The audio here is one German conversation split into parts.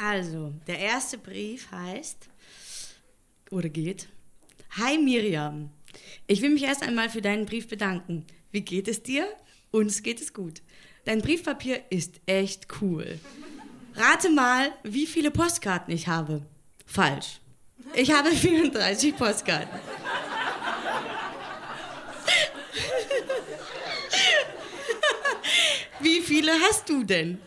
Also, der erste Brief heißt oder geht. Hi Miriam, ich will mich erst einmal für deinen Brief bedanken. Wie geht es dir? Uns geht es gut. Dein Briefpapier ist echt cool. Rate mal, wie viele Postkarten ich habe. Falsch. Ich habe 34 Postkarten. Wie viele hast du denn?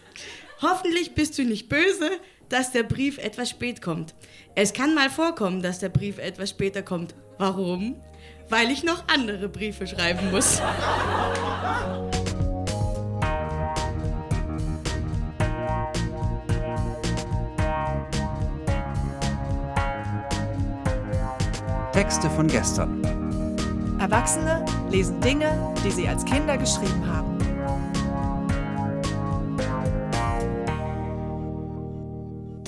Hoffentlich bist du nicht böse, dass der Brief etwas spät kommt. Es kann mal vorkommen, dass der Brief etwas später kommt. Warum? Weil ich noch andere Briefe schreiben muss. Texte von gestern. Erwachsene lesen Dinge, die sie als Kinder geschrieben haben.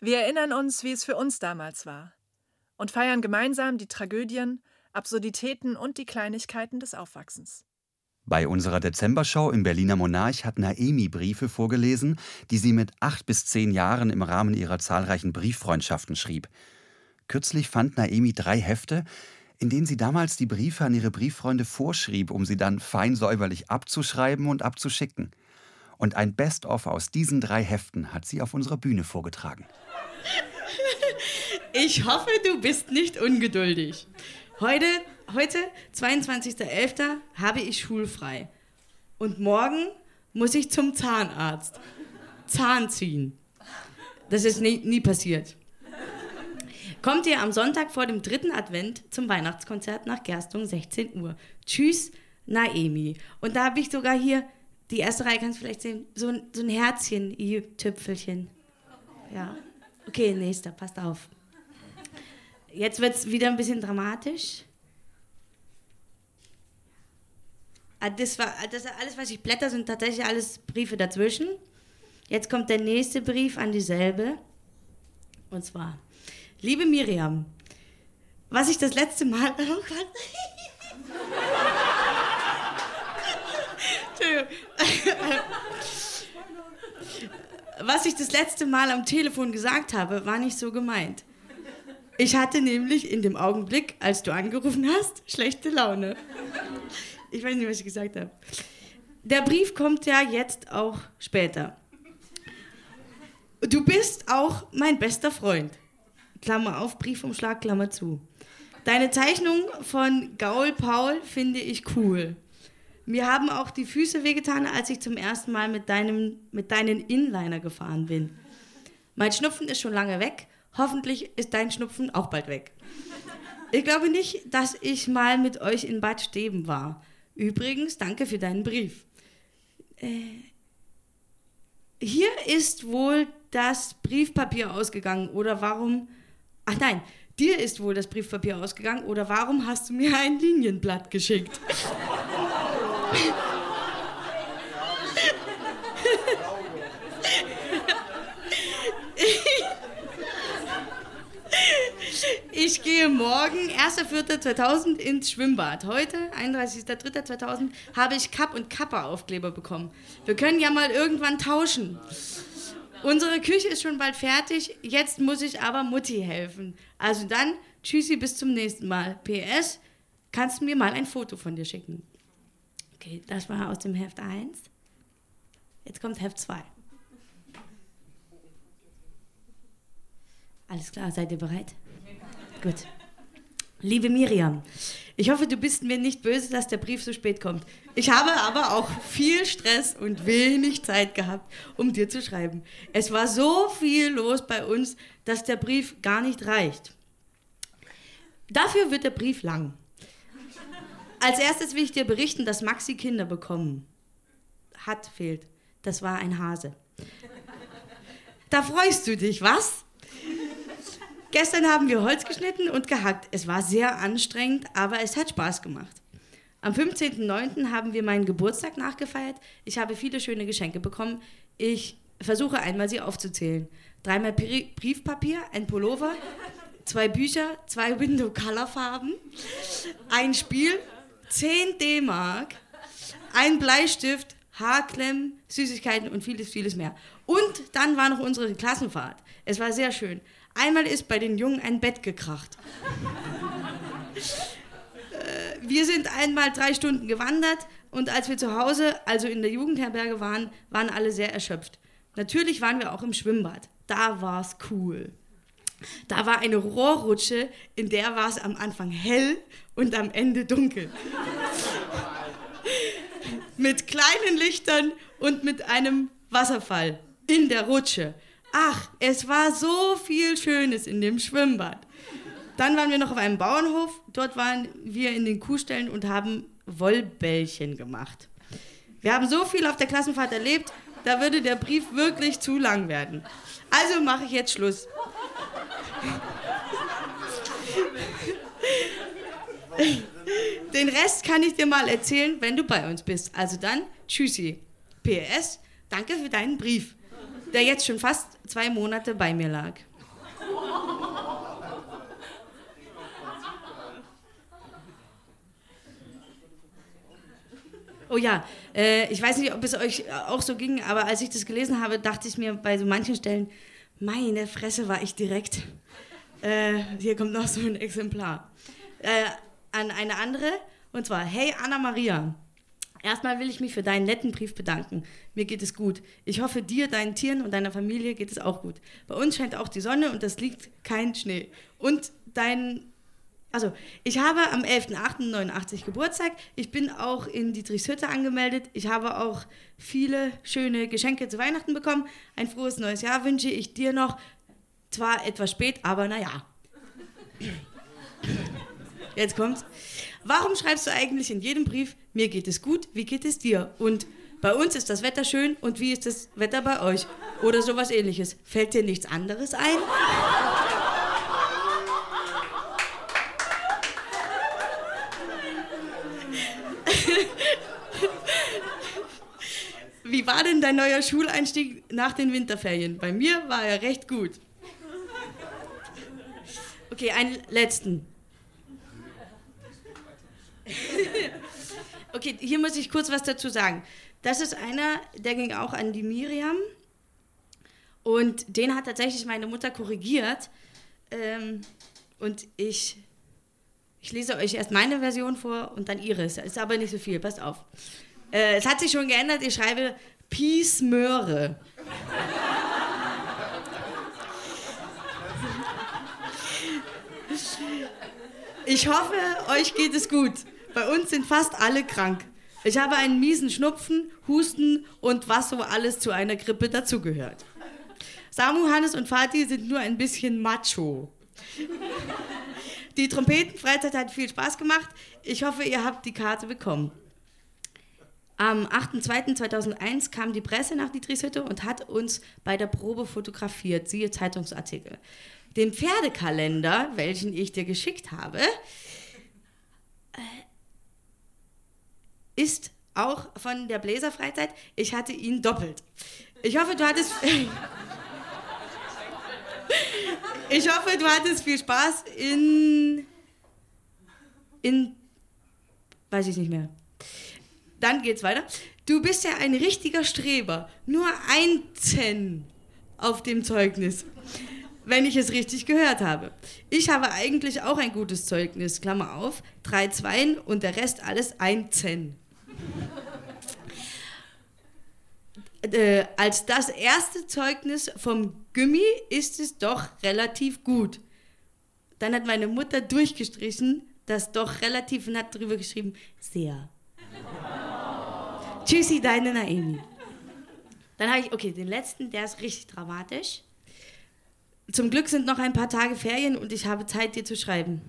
Wir erinnern uns, wie es für uns damals war und feiern gemeinsam die Tragödien, Absurditäten und die Kleinigkeiten des Aufwachsens. Bei unserer Dezembershow im Berliner Monarch hat Naemi Briefe vorgelesen, die sie mit acht bis zehn Jahren im Rahmen ihrer zahlreichen Brieffreundschaften schrieb. Kürzlich fand Naemi drei Hefte, in denen sie damals die Briefe an ihre Brieffreunde vorschrieb, um sie dann fein säuberlich abzuschreiben und abzuschicken. Und ein Best-of aus diesen drei Heften hat sie auf unserer Bühne vorgetragen. Ich hoffe, du bist nicht ungeduldig. Heute, heute 22.11., habe ich schulfrei. Und morgen muss ich zum Zahnarzt. Zahn ziehen. Das ist nie, nie passiert. Kommt ihr am Sonntag vor dem dritten Advent zum Weihnachtskonzert nach Gerstung, 16 Uhr. Tschüss, Naemi. Und da habe ich sogar hier, die erste Reihe kannst du vielleicht sehen, so ein, so ein Herzchen, i-Tüpfelchen. Ja. Okay, nächster, passt auf. Jetzt wird es wieder ein bisschen dramatisch. Ah, das war das alles, was ich blätter, sind tatsächlich alles Briefe dazwischen. Jetzt kommt der nächste Brief an dieselbe. Und zwar, liebe Miriam, was ich das letzte Mal. Oh Gott. Was ich das letzte Mal am Telefon gesagt habe, war nicht so gemeint. Ich hatte nämlich in dem Augenblick, als du angerufen hast, schlechte Laune. Ich weiß nicht, was ich gesagt habe. Der Brief kommt ja jetzt auch später. Du bist auch mein bester Freund. Klammer auf, Briefumschlag, Klammer zu. Deine Zeichnung von Gaul Paul finde ich cool. Mir haben auch die Füße wehgetan, als ich zum ersten Mal mit, deinem, mit deinen Inliner gefahren bin. Mein Schnupfen ist schon lange weg. Hoffentlich ist dein Schnupfen auch bald weg. Ich glaube nicht, dass ich mal mit euch in Bad Steben war. Übrigens, danke für deinen Brief. Äh, hier ist wohl das Briefpapier ausgegangen oder warum... Ach nein, dir ist wohl das Briefpapier ausgegangen oder warum hast du mir ein Linienblatt geschickt? Ich gehe morgen, 1.4.2000, ins Schwimmbad. Heute, 31.3.2000, habe ich Kapp- und Kappa-Aufkleber bekommen. Wir können ja mal irgendwann tauschen. Unsere Küche ist schon bald fertig, jetzt muss ich aber Mutti helfen. Also dann, tschüssi, bis zum nächsten Mal. PS, kannst du mir mal ein Foto von dir schicken? Okay, das war aus dem Heft 1. Jetzt kommt Heft 2. Alles klar, seid ihr bereit? Gut. Liebe Miriam, ich hoffe, du bist mir nicht böse, dass der Brief so spät kommt. Ich habe aber auch viel Stress und wenig Zeit gehabt, um dir zu schreiben. Es war so viel los bei uns, dass der Brief gar nicht reicht. Dafür wird der Brief lang. Als erstes will ich dir berichten, dass Maxi Kinder bekommen hat, fehlt. Das war ein Hase. Da freust du dich, was? Gestern haben wir Holz geschnitten und gehackt. Es war sehr anstrengend, aber es hat Spaß gemacht. Am 15.09. haben wir meinen Geburtstag nachgefeiert. Ich habe viele schöne Geschenke bekommen. Ich versuche einmal sie aufzuzählen. Dreimal Briefpapier, ein Pullover, zwei Bücher, zwei Window-Color-Farben, ein Spiel, 10 D-Mark, ein Bleistift, Haarklemmen, Süßigkeiten und vieles, vieles mehr. Und dann war noch unsere Klassenfahrt. Es war sehr schön. Einmal ist bei den Jungen ein Bett gekracht. Äh, wir sind einmal drei Stunden gewandert und als wir zu Hause, also in der Jugendherberge waren, waren alle sehr erschöpft. Natürlich waren wir auch im Schwimmbad. Da war es cool. Da war eine Rohrrutsche, in der war es am Anfang hell und am Ende dunkel. mit kleinen Lichtern und mit einem Wasserfall in der Rutsche. Ach, es war so viel Schönes in dem Schwimmbad. Dann waren wir noch auf einem Bauernhof. Dort waren wir in den Kuhställen und haben Wollbällchen gemacht. Wir haben so viel auf der Klassenfahrt erlebt, da würde der Brief wirklich zu lang werden. Also mache ich jetzt Schluss. Den Rest kann ich dir mal erzählen, wenn du bei uns bist. Also dann, tschüssi. PS, danke für deinen Brief, der jetzt schon fast zwei Monate bei mir lag. Oh ja, äh, ich weiß nicht, ob es euch auch so ging, aber als ich das gelesen habe, dachte ich mir bei so manchen Stellen, meine Fresse war ich direkt. Äh, hier kommt noch so ein Exemplar. Äh, an eine andere, und zwar, hey Anna Maria. Erstmal will ich mich für deinen netten Brief bedanken. Mir geht es gut. Ich hoffe, dir, deinen Tieren und deiner Familie geht es auch gut. Bei uns scheint auch die Sonne und es liegt kein Schnee. Und dein also, ich habe am 11.08.89 Geburtstag. Ich bin auch in Dietrichshütte angemeldet. Ich habe auch viele schöne Geschenke zu Weihnachten bekommen. Ein frohes neues Jahr wünsche ich dir noch. Zwar etwas spät, aber naja. Jetzt kommt's. Warum schreibst du eigentlich in jedem Brief, mir geht es gut, wie geht es dir? Und bei uns ist das Wetter schön und wie ist das Wetter bei euch? Oder sowas ähnliches. Fällt dir nichts anderes ein? War denn dein neuer Schuleinstieg nach den Winterferien? Bei mir war er recht gut. Okay, einen letzten. Okay, hier muss ich kurz was dazu sagen. Das ist einer, der ging auch an die Miriam. Und den hat tatsächlich meine Mutter korrigiert. Ähm, und ich, ich lese euch erst meine Version vor und dann ihre. Ist aber nicht so viel, passt auf. Äh, es hat sich schon geändert, ich schreibe Peace Möhre. Ich hoffe, euch geht es gut. Bei uns sind fast alle krank. Ich habe einen miesen Schnupfen, Husten und was so alles zu einer Grippe dazugehört. Samu, Hannes und Fatih sind nur ein bisschen macho. Die Trompetenfreizeit hat viel Spaß gemacht. Ich hoffe, ihr habt die Karte bekommen. Am 8.2.2001 kam die Presse nach Dietrichshütte und hat uns bei der Probe fotografiert, siehe Zeitungsartikel. Den Pferdekalender, welchen ich dir geschickt habe, äh, ist auch von der Bläserfreizeit. Ich hatte ihn doppelt. Ich hoffe, du hattest. ich hoffe, du hattest viel Spaß in. in. weiß ich nicht mehr. Dann geht's weiter. Du bist ja ein richtiger Streber. Nur ein Zen auf dem Zeugnis. Wenn ich es richtig gehört habe. Ich habe eigentlich auch ein gutes Zeugnis, Klammer auf, drei Zweien und der Rest alles ein Zen. Äh, als das erste Zeugnis vom Gummi ist es doch relativ gut. Dann hat meine Mutter durchgestrichen, das doch relativ und hat drüber geschrieben, sehr. Tschüssi, deine Naomi. Dann habe ich, okay, den letzten, der ist richtig dramatisch. Zum Glück sind noch ein paar Tage Ferien und ich habe Zeit, dir zu schreiben.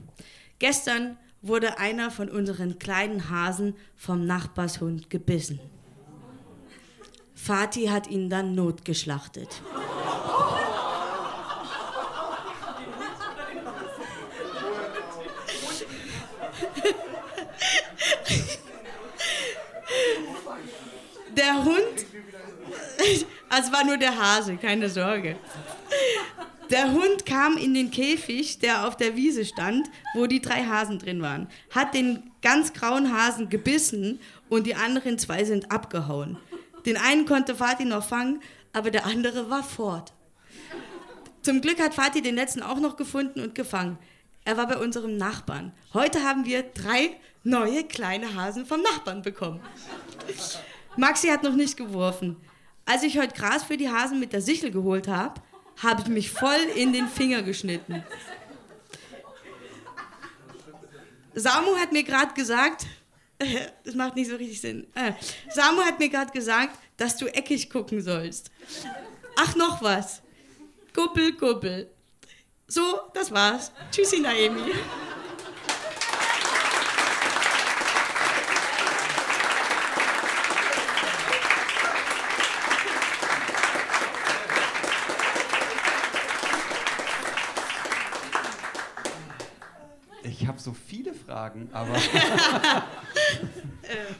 Gestern wurde einer von unseren kleinen Hasen vom Nachbarshund gebissen. Vati hat ihn dann notgeschlachtet. Der Hund, also war nur der Hase, keine Sorge. Der Hund kam in den Käfig, der auf der Wiese stand, wo die drei Hasen drin waren, hat den ganz grauen Hasen gebissen und die anderen zwei sind abgehauen. Den einen konnte Vati noch fangen, aber der andere war fort. Zum Glück hat Vati den letzten auch noch gefunden und gefangen. Er war bei unserem Nachbarn. Heute haben wir drei neue kleine Hasen vom Nachbarn bekommen. Maxi hat noch nicht geworfen. Als ich heute Gras für die Hasen mit der Sichel geholt habe, habe ich mich voll in den Finger geschnitten. Samu hat mir gerade gesagt, das macht nicht so richtig Sinn. Äh, Samu hat mir gerade gesagt, dass du eckig gucken sollst. Ach, noch was. Kuppel, kuppel. So, das war's. Tschüssi, Naemi. Ich habe so viele Fragen, aber.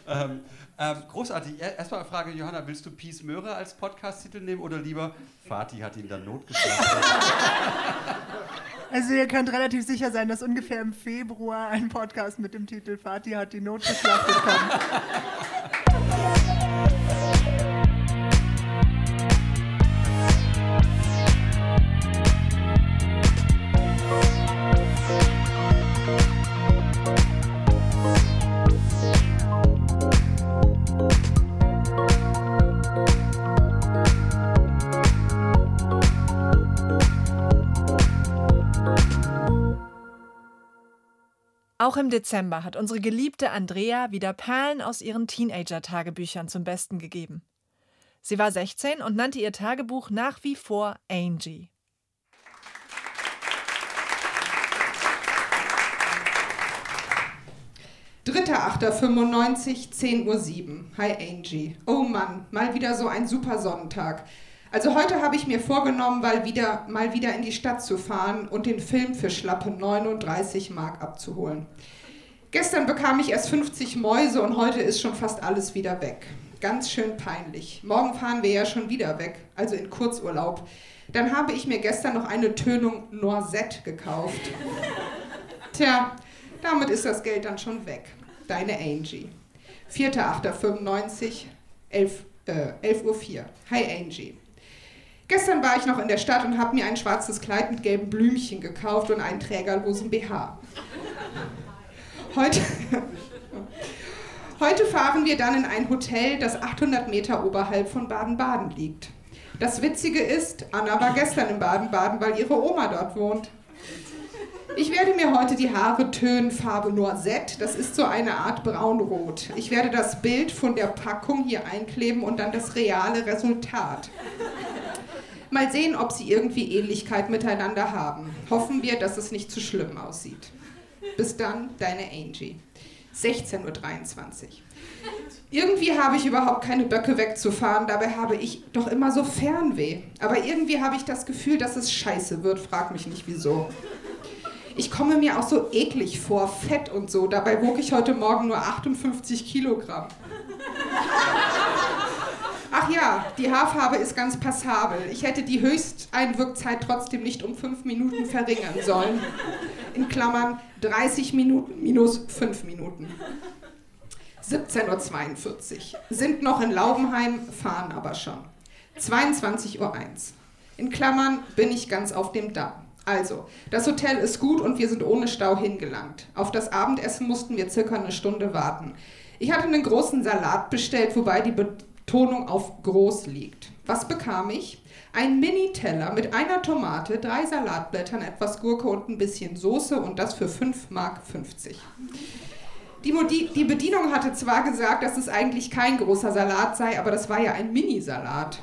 ähm, ähm, großartig. Erstmal eine Frage, Johanna, willst du Peace Möhre als Podcast-Titel nehmen oder lieber Fatih hat ihn dann notgeschlagen? Also ihr könnt relativ sicher sein, dass ungefähr im Februar ein Podcast mit dem Titel Fatih hat die notgeschlagen kommt. Auch im Dezember hat unsere geliebte Andrea wieder Perlen aus ihren Teenager-Tagebüchern zum Besten gegeben. Sie war 16 und nannte ihr Tagebuch nach wie vor Angie. Dritter, 10.07 Uhr. Hi Angie. Oh Mann, mal wieder so ein super Sonnentag. Also heute habe ich mir vorgenommen, weil wieder, mal wieder in die Stadt zu fahren und den Film für schlappe 39 Mark abzuholen. Gestern bekam ich erst 50 Mäuse und heute ist schon fast alles wieder weg. Ganz schön peinlich. Morgen fahren wir ja schon wieder weg, also in Kurzurlaub. Dann habe ich mir gestern noch eine Tönung Noisette gekauft. Tja, damit ist das Geld dann schon weg. Deine Angie. 4.8.95, 11, äh, 11.04 Uhr. Hi Angie. Gestern war ich noch in der Stadt und habe mir ein schwarzes Kleid mit gelben Blümchen gekauft und einen trägerlosen BH. Heute, heute fahren wir dann in ein Hotel, das 800 Meter oberhalb von Baden-Baden liegt. Das Witzige ist, Anna war gestern in Baden-Baden, weil ihre Oma dort wohnt. Ich werde mir heute die Haare tönen, Farbe Noisette. Das ist so eine Art braunrot. Ich werde das Bild von der Packung hier einkleben und dann das reale Resultat. Mal sehen, ob sie irgendwie Ähnlichkeit miteinander haben. Hoffen wir, dass es nicht zu schlimm aussieht. Bis dann, deine Angie. 16.23 Uhr. Irgendwie habe ich überhaupt keine Böcke wegzufahren, dabei habe ich doch immer so Fernweh. Aber irgendwie habe ich das Gefühl, dass es scheiße wird, frag mich nicht wieso. Ich komme mir auch so eklig vor, fett und so, dabei wog ich heute Morgen nur 58 Kilogramm. Ja, die Haarfarbe ist ganz passabel. Ich hätte die Höchsteinwirkzeit trotzdem nicht um 5 Minuten verringern sollen. In Klammern 30 Minuten minus 5 Minuten. 17.42 Uhr. Sind noch in Laubenheim, fahren aber schon. 22.01 Uhr. In Klammern bin ich ganz auf dem Damm. Also, das Hotel ist gut und wir sind ohne Stau hingelangt. Auf das Abendessen mussten wir circa eine Stunde warten. Ich hatte einen großen Salat bestellt, wobei die Betonung auf groß liegt. Was bekam ich? Ein Mini-Teller mit einer Tomate, drei Salatblättern, etwas Gurke und ein bisschen Soße und das für 5,50 Mark. Die, die Bedienung hatte zwar gesagt, dass es eigentlich kein großer Salat sei, aber das war ja ein Mini-Salat.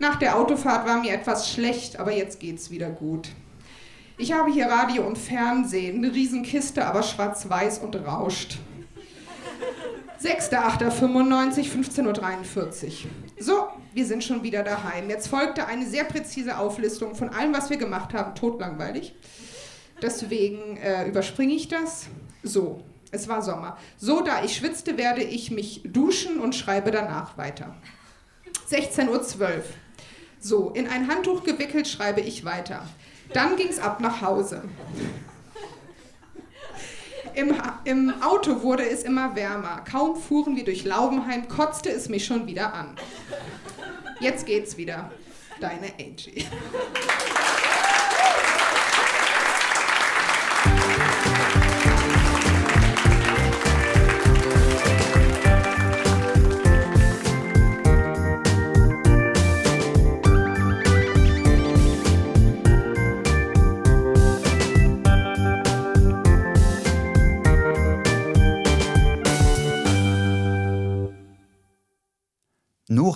Nach der Autofahrt war mir etwas schlecht, aber jetzt geht's wieder gut. Ich habe hier Radio und Fernsehen, eine Riesenkiste, aber schwarz-weiß und rauscht. 6.8.95, 15.43 Uhr. So, wir sind schon wieder daheim. Jetzt folgte eine sehr präzise Auflistung von allem, was wir gemacht haben. Totlangweilig. Deswegen äh, überspringe ich das. So, Es war Sommer. So, da ich schwitzte, werde ich mich duschen und schreibe danach weiter. 16.12 Uhr. So, in ein Handtuch gewickelt schreibe ich weiter. Dann ging es ab nach Hause. Im, Im, Auto wurde es immer wärmer. Kaum fuhren wir durch Laubenheim, kotzte es mich schon wieder an. Jetzt geht's wieder. Deine Angie.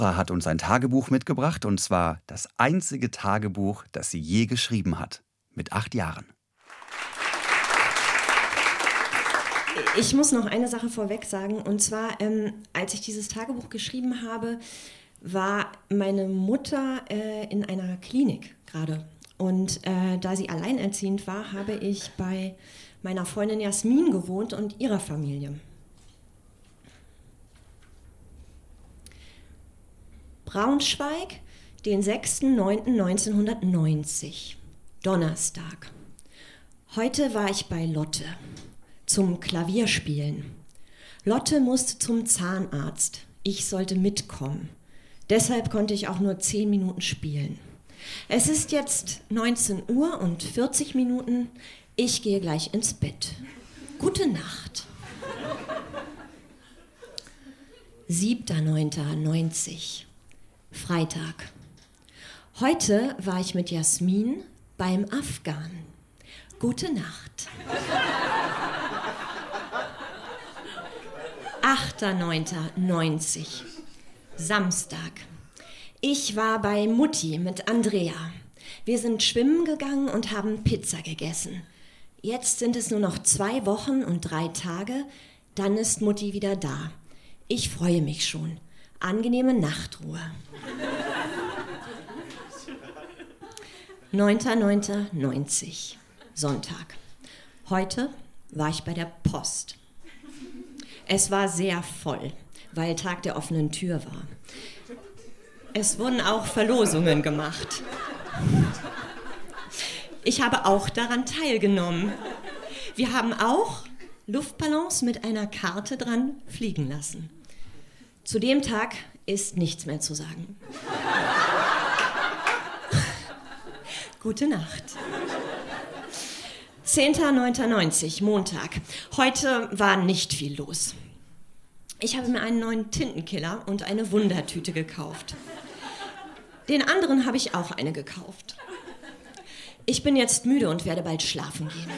Nora hat uns ein Tagebuch mitgebracht, und zwar das einzige Tagebuch, das sie je geschrieben hat, mit acht Jahren. Ich muss noch eine Sache vorweg sagen, und zwar, ähm, als ich dieses Tagebuch geschrieben habe, war meine Mutter äh, in einer Klinik gerade. Und äh, da sie alleinerziehend war, habe ich bei meiner Freundin Jasmin gewohnt und ihrer Familie. Braunschweig, den 6.9.1990, Donnerstag. Heute war ich bei Lotte zum Klavierspielen. Lotte musste zum Zahnarzt. Ich sollte mitkommen. Deshalb konnte ich auch nur 10 Minuten spielen. Es ist jetzt 19 Uhr und 40 Minuten. Ich gehe gleich ins Bett. Gute Nacht. 7.9.90 Freitag. Heute war ich mit Jasmin beim Afghan. Gute Nacht. 8.9.90. Samstag. Ich war bei Mutti mit Andrea. Wir sind schwimmen gegangen und haben Pizza gegessen. Jetzt sind es nur noch zwei Wochen und drei Tage, dann ist Mutti wieder da. Ich freue mich schon. Angenehme Nachtruhe. 9.9.90, Sonntag. Heute war ich bei der Post. Es war sehr voll, weil Tag der offenen Tür war. Es wurden auch Verlosungen gemacht. Ich habe auch daran teilgenommen. Wir haben auch Luftballons mit einer Karte dran fliegen lassen. Zu dem Tag ist nichts mehr zu sagen. Gute Nacht. 10.09.90, Montag. Heute war nicht viel los. Ich habe mir einen neuen Tintenkiller und eine Wundertüte gekauft. Den anderen habe ich auch eine gekauft. Ich bin jetzt müde und werde bald schlafen gehen.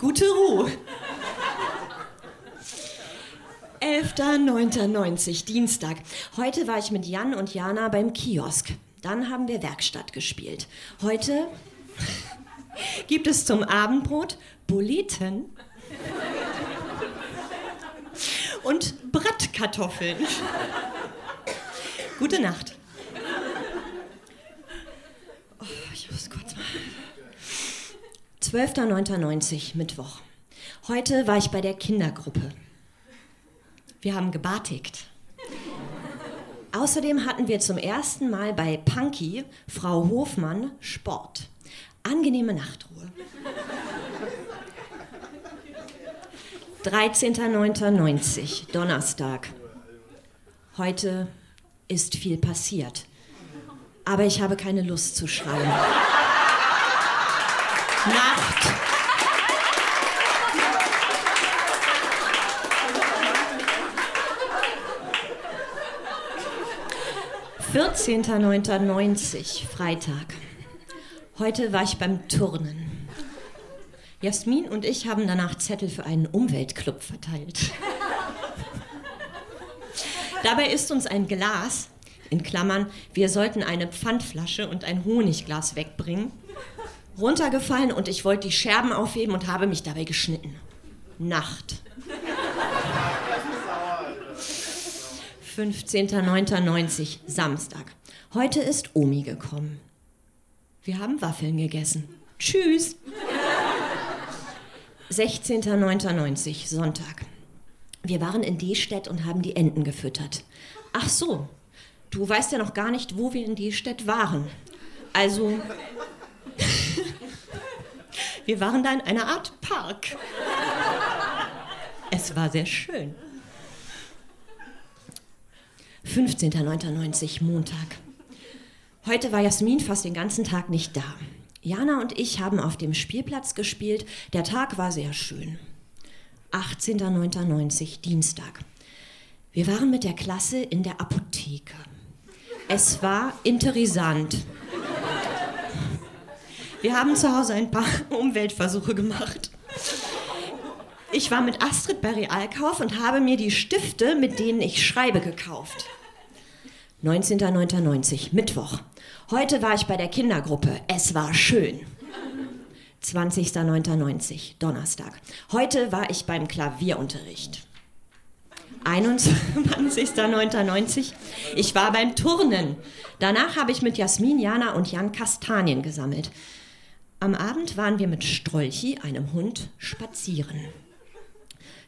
Gute Ruhe. 11.09.90, Dienstag. Heute war ich mit Jan und Jana beim Kiosk. Dann haben wir Werkstatt gespielt. Heute gibt es zum Abendbrot Bulleten und Bratkartoffeln. Gute Nacht. Oh, ich muss kurz mal. 12.09.90, Mittwoch. Heute war ich bei der Kindergruppe. Wir haben gebatigt. Außerdem hatten wir zum ersten Mal bei Punky, Frau Hofmann, Sport. Angenehme Nachtruhe. 13.09.90, Donnerstag. Heute ist viel passiert. Aber ich habe keine Lust zu schreiben. Nacht. 14.09.90, Freitag. Heute war ich beim Turnen. Jasmin und ich haben danach Zettel für einen Umweltclub verteilt. Dabei ist uns ein Glas, in Klammern, wir sollten eine Pfandflasche und ein Honigglas wegbringen, runtergefallen und ich wollte die Scherben aufheben und habe mich dabei geschnitten. Nacht. 15.09.90, Samstag. Heute ist Omi gekommen. Wir haben Waffeln gegessen. Tschüss. 16.09.90, Sonntag. Wir waren in Destedt und haben die Enten gefüttert. Ach so, du weißt ja noch gar nicht, wo wir in Destedt waren. Also, wir waren da in einer Art Park. Es war sehr schön. 15.09.90, Montag. Heute war Jasmin fast den ganzen Tag nicht da. Jana und ich haben auf dem Spielplatz gespielt. Der Tag war sehr schön. 18.09.90, Dienstag. Wir waren mit der Klasse in der Apotheke. Es war interessant. Wir haben zu Hause ein paar Umweltversuche gemacht. Ich war mit Astrid bei Realkauf und habe mir die Stifte, mit denen ich schreibe, gekauft. 19.09.90, Mittwoch. Heute war ich bei der Kindergruppe. Es war schön. 20.09.90, Donnerstag. Heute war ich beim Klavierunterricht. 21.09.90, ich war beim Turnen. Danach habe ich mit Jasmin, Jana und Jan Kastanien gesammelt. Am Abend waren wir mit Strolchi, einem Hund, spazieren.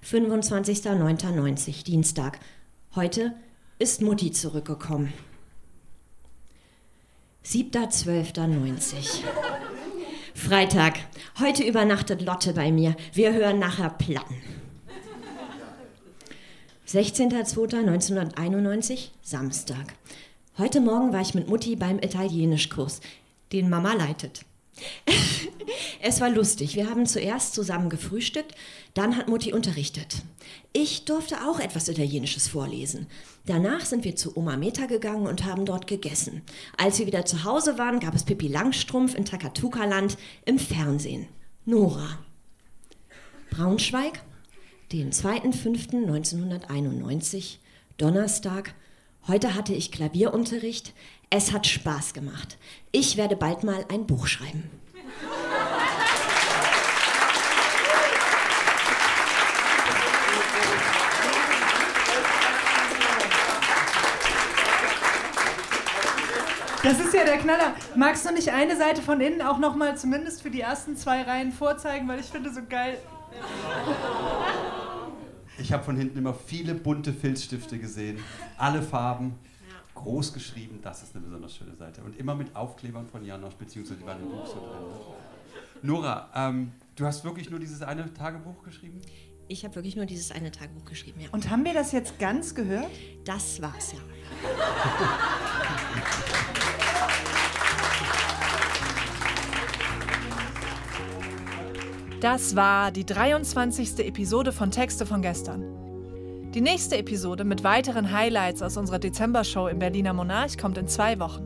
25.09.90, Dienstag. Heute ist Mutti zurückgekommen. 7.12.90. Freitag. Heute übernachtet Lotte bei mir. Wir hören nachher Platten. 16.02.1991, Samstag. Heute Morgen war ich mit Mutti beim Italienischkurs, den Mama leitet. es war lustig. Wir haben zuerst zusammen gefrühstückt, dann hat Mutti unterrichtet. Ich durfte auch etwas Italienisches vorlesen. Danach sind wir zu Oma Meta gegangen und haben dort gegessen. Als wir wieder zu Hause waren, gab es Pippi Langstrumpf in Takatuka-Land im Fernsehen. Nora. Braunschweig, den 2.5.1991, Donnerstag. Heute hatte ich Klavierunterricht. Es hat Spaß gemacht. Ich werde bald mal ein Buch schreiben. Das ist ja der Knaller. Magst du nicht eine Seite von innen auch noch mal zumindest für die ersten zwei Reihen vorzeigen, weil ich finde so geil. Ich habe von hinten immer viele bunte Filzstifte gesehen, alle Farben, groß geschrieben. Das ist eine besonders schöne Seite und immer mit Aufklebern von Janosch beziehungsweise die waren im Buch so drin. Nora, ähm, du hast wirklich nur dieses eine Tagebuch geschrieben? Ich habe wirklich nur dieses eine Tagebuch geschrieben, ja. Und haben wir das jetzt ganz gehört? Das war's ja. Das war die 23. Episode von Texte von gestern. Die nächste Episode mit weiteren Highlights aus unserer Dezember-Show im Berliner Monarch kommt in zwei Wochen.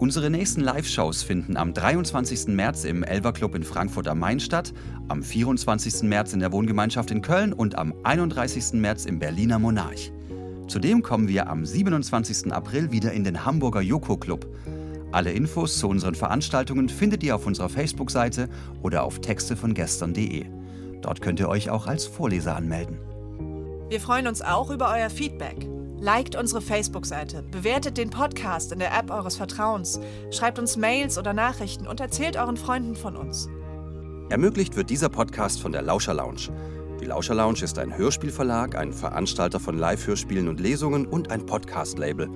Unsere nächsten Live-Shows finden am 23. März im Elver Club in Frankfurt am Main statt, am 24. März in der Wohngemeinschaft in Köln und am 31. März im Berliner Monarch. Zudem kommen wir am 27. April wieder in den Hamburger Joko Club. Alle Infos zu unseren Veranstaltungen findet ihr auf unserer Facebook-Seite oder auf textevongestern.de. Dort könnt ihr euch auch als Vorleser anmelden. Wir freuen uns auch über euer Feedback. Liked unsere Facebook-Seite, bewertet den Podcast in der App eures Vertrauens, schreibt uns Mails oder Nachrichten und erzählt euren Freunden von uns. Ermöglicht wird dieser Podcast von der Lauscher Lounge. Die Lauscher Lounge ist ein Hörspielverlag, ein Veranstalter von Live-Hörspielen und Lesungen und ein Podcast-Label.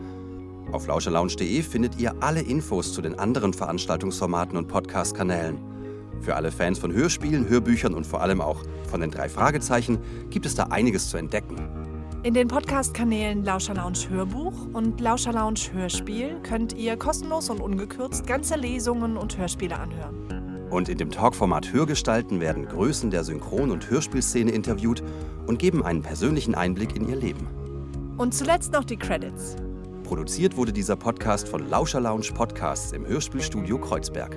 Auf lauscherlounge.de findet ihr alle Infos zu den anderen Veranstaltungsformaten und Podcast-Kanälen. Für alle Fans von Hörspielen, Hörbüchern und vor allem auch von den drei Fragezeichen gibt es da einiges zu entdecken. In den Podcast-Kanälen Lauscher Lounge Hörbuch und Lauscher Lounge Hörspiel könnt ihr kostenlos und ungekürzt ganze Lesungen und Hörspiele anhören. Und in dem Talkformat Hörgestalten werden Größen der Synchron- und Hörspielszene interviewt und geben einen persönlichen Einblick in ihr Leben. Und zuletzt noch die Credits. Produziert wurde dieser Podcast von Lauscher Lounge Podcasts im Hörspielstudio Kreuzberg.